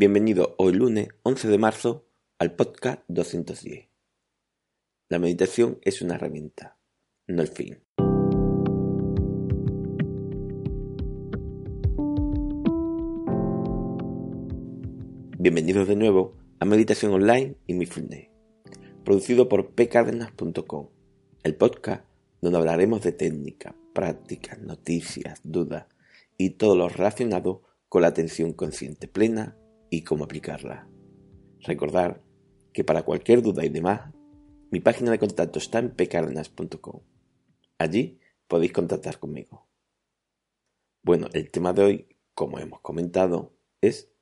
Bienvenido hoy lunes 11 de marzo al podcast 210. La meditación es una herramienta, no el fin. Bienvenidos de nuevo a Meditación Online y Mindfulness, producido por pcardenas.com, el podcast donde hablaremos de técnica, prácticas, noticias, dudas y todo lo relacionado con la atención consciente plena y cómo aplicarla. Recordar que para cualquier duda y demás, mi página de contacto está en pcardenas.com. Allí podéis contactar conmigo. Bueno, el tema de hoy, como hemos comentado, es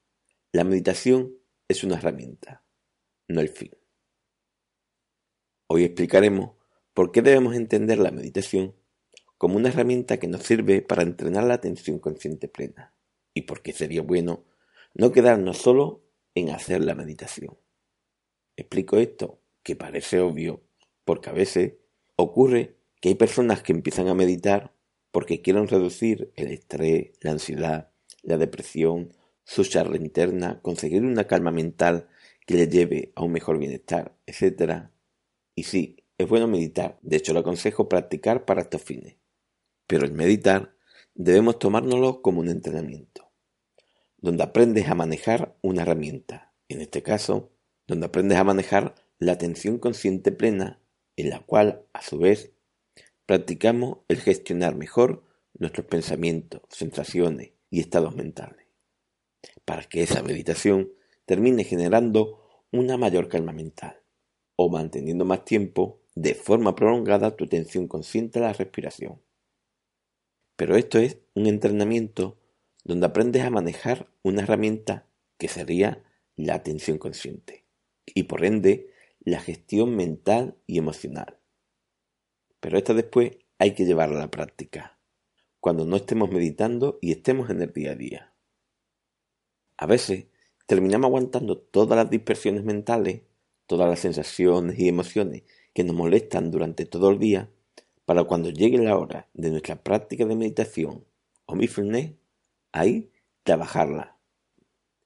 la meditación es una herramienta, no el fin. Hoy explicaremos por qué debemos entender la meditación como una herramienta que nos sirve para entrenar la atención consciente plena y por qué sería bueno no quedarnos solo en hacer la meditación. Explico esto, que parece obvio, porque a veces ocurre que hay personas que empiezan a meditar porque quieren reducir el estrés, la ansiedad, la depresión, su charla interna, conseguir una calma mental que le lleve a un mejor bienestar, etc. Y sí, es bueno meditar, de hecho lo aconsejo practicar para estos fines. Pero el meditar debemos tomárnoslo como un entrenamiento donde aprendes a manejar una herramienta, en este caso, donde aprendes a manejar la atención consciente plena, en la cual, a su vez, practicamos el gestionar mejor nuestros pensamientos, sensaciones y estados mentales, para que esa meditación termine generando una mayor calma mental, o manteniendo más tiempo, de forma prolongada, tu atención consciente a la respiración. Pero esto es un entrenamiento donde aprendes a manejar una herramienta que sería la atención consciente y por ende la gestión mental y emocional. Pero esta después hay que llevarla a la práctica, cuando no estemos meditando y estemos en el día a día. A veces terminamos aguantando todas las dispersiones mentales, todas las sensaciones y emociones que nos molestan durante todo el día, para cuando llegue la hora de nuestra práctica de meditación o mindfulness, ahí trabajarla.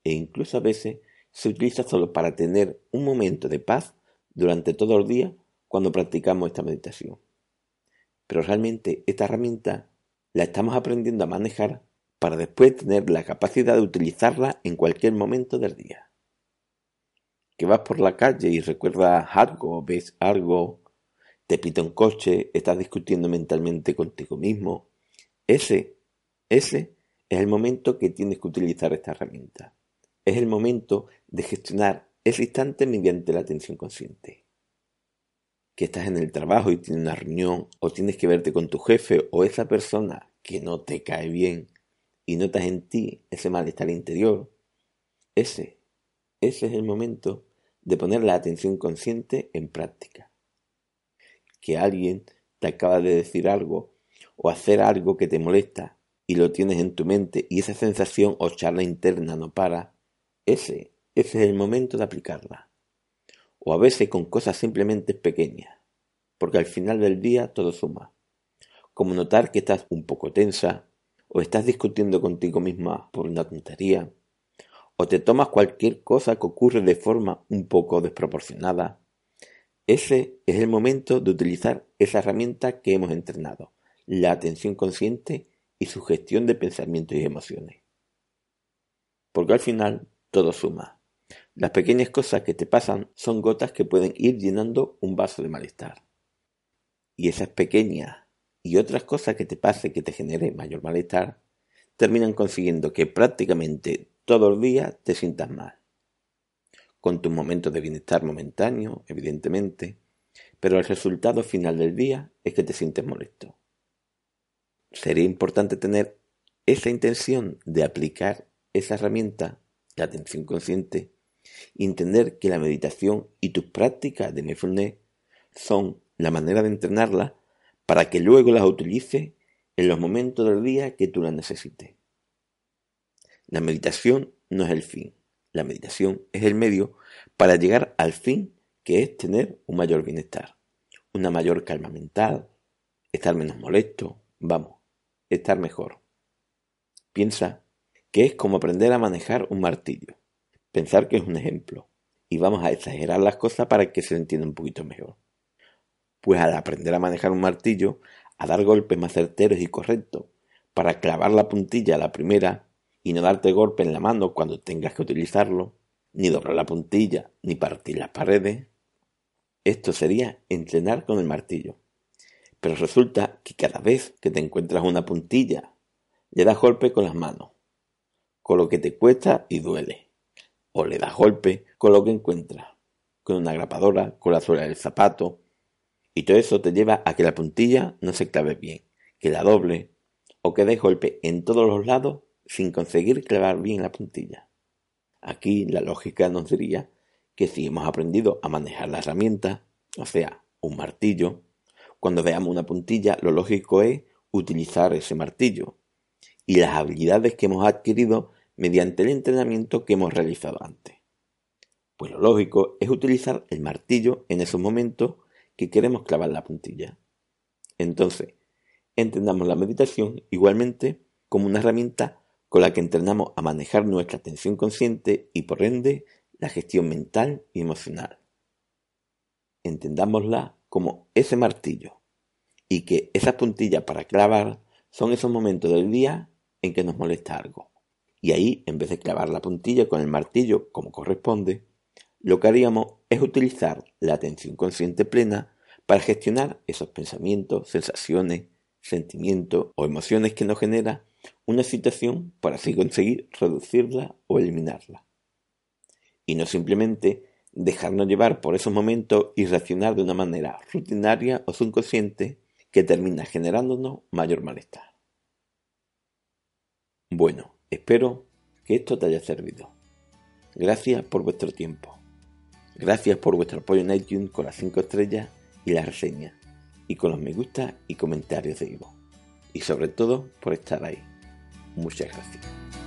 E incluso a veces se utiliza solo para tener un momento de paz durante todo el día cuando practicamos esta meditación. Pero realmente esta herramienta la estamos aprendiendo a manejar para después tener la capacidad de utilizarla en cualquier momento del día. Que vas por la calle y recuerdas algo, ves algo, te pita un coche, estás discutiendo mentalmente contigo mismo. Ese, ese es el momento que tienes que utilizar esta herramienta. Es el momento de gestionar ese instante mediante la atención consciente. Que estás en el trabajo y tienes una reunión o tienes que verte con tu jefe o esa persona que no te cae bien y notas en ti ese malestar interior. Ese, ese es el momento de poner la atención consciente en práctica. Que alguien te acaba de decir algo o hacer algo que te molesta y lo tienes en tu mente y esa sensación o charla interna no para, ese, ese es el momento de aplicarla. O a veces con cosas simplemente pequeñas, porque al final del día todo suma. Como notar que estás un poco tensa, o estás discutiendo contigo misma por una tontería, o te tomas cualquier cosa que ocurre de forma un poco desproporcionada. Ese es el momento de utilizar esa herramienta que hemos entrenado, la atención consciente y su gestión de pensamientos y emociones. Porque al final todo suma. Las pequeñas cosas que te pasan son gotas que pueden ir llenando un vaso de malestar. Y esas pequeñas y otras cosas que te pase que te genere mayor malestar terminan consiguiendo que prácticamente todo el día te sientas mal. Con tus momentos de bienestar momentáneo, evidentemente, pero el resultado final del día es que te sientes molesto sería importante tener esa intención de aplicar esa herramienta, la atención consciente, y entender que la meditación y tus prácticas de mindfulness son la manera de entrenarla para que luego las utilices en los momentos del día que tú las necesites. La meditación no es el fin, la meditación es el medio para llegar al fin que es tener un mayor bienestar, una mayor calma mental, estar menos molesto, vamos, estar mejor. Piensa que es como aprender a manejar un martillo. Pensar que es un ejemplo y vamos a exagerar las cosas para que se entienda un poquito mejor. Pues al aprender a manejar un martillo, a dar golpes más certeros y correctos, para clavar la puntilla a la primera y no darte golpe en la mano cuando tengas que utilizarlo, ni doblar la puntilla, ni partir las paredes. Esto sería entrenar con el martillo. Pero resulta que cada vez que te encuentras una puntilla, le das golpe con las manos, con lo que te cuesta y duele. O le das golpe con lo que encuentras, con una grapadora, con la suela del zapato. Y todo eso te lleva a que la puntilla no se clave bien, que la doble, o que des golpe en todos los lados sin conseguir clavar bien la puntilla. Aquí la lógica nos diría que si hemos aprendido a manejar la herramienta, o sea, un martillo, cuando veamos una puntilla, lo lógico es utilizar ese martillo y las habilidades que hemos adquirido mediante el entrenamiento que hemos realizado antes. Pues lo lógico es utilizar el martillo en esos momentos que queremos clavar la puntilla. Entonces, entendamos la meditación igualmente como una herramienta con la que entrenamos a manejar nuestra atención consciente y por ende la gestión mental y emocional. Entendámosla como ese martillo, y que esas puntillas para clavar son esos momentos del día en que nos molesta algo. Y ahí, en vez de clavar la puntilla con el martillo como corresponde, lo que haríamos es utilizar la atención consciente plena para gestionar esos pensamientos, sensaciones, sentimientos o emociones que nos genera una situación para así conseguir reducirla o eliminarla. Y no simplemente dejarnos llevar por esos momentos y reaccionar de una manera rutinaria o subconsciente que termina generándonos mayor malestar. Bueno, espero que esto te haya servido. Gracias por vuestro tiempo. Gracias por vuestro apoyo en iTunes con las 5 estrellas y las reseñas, y con los me gusta y comentarios de Ivo. Y sobre todo por estar ahí. Muchas gracias.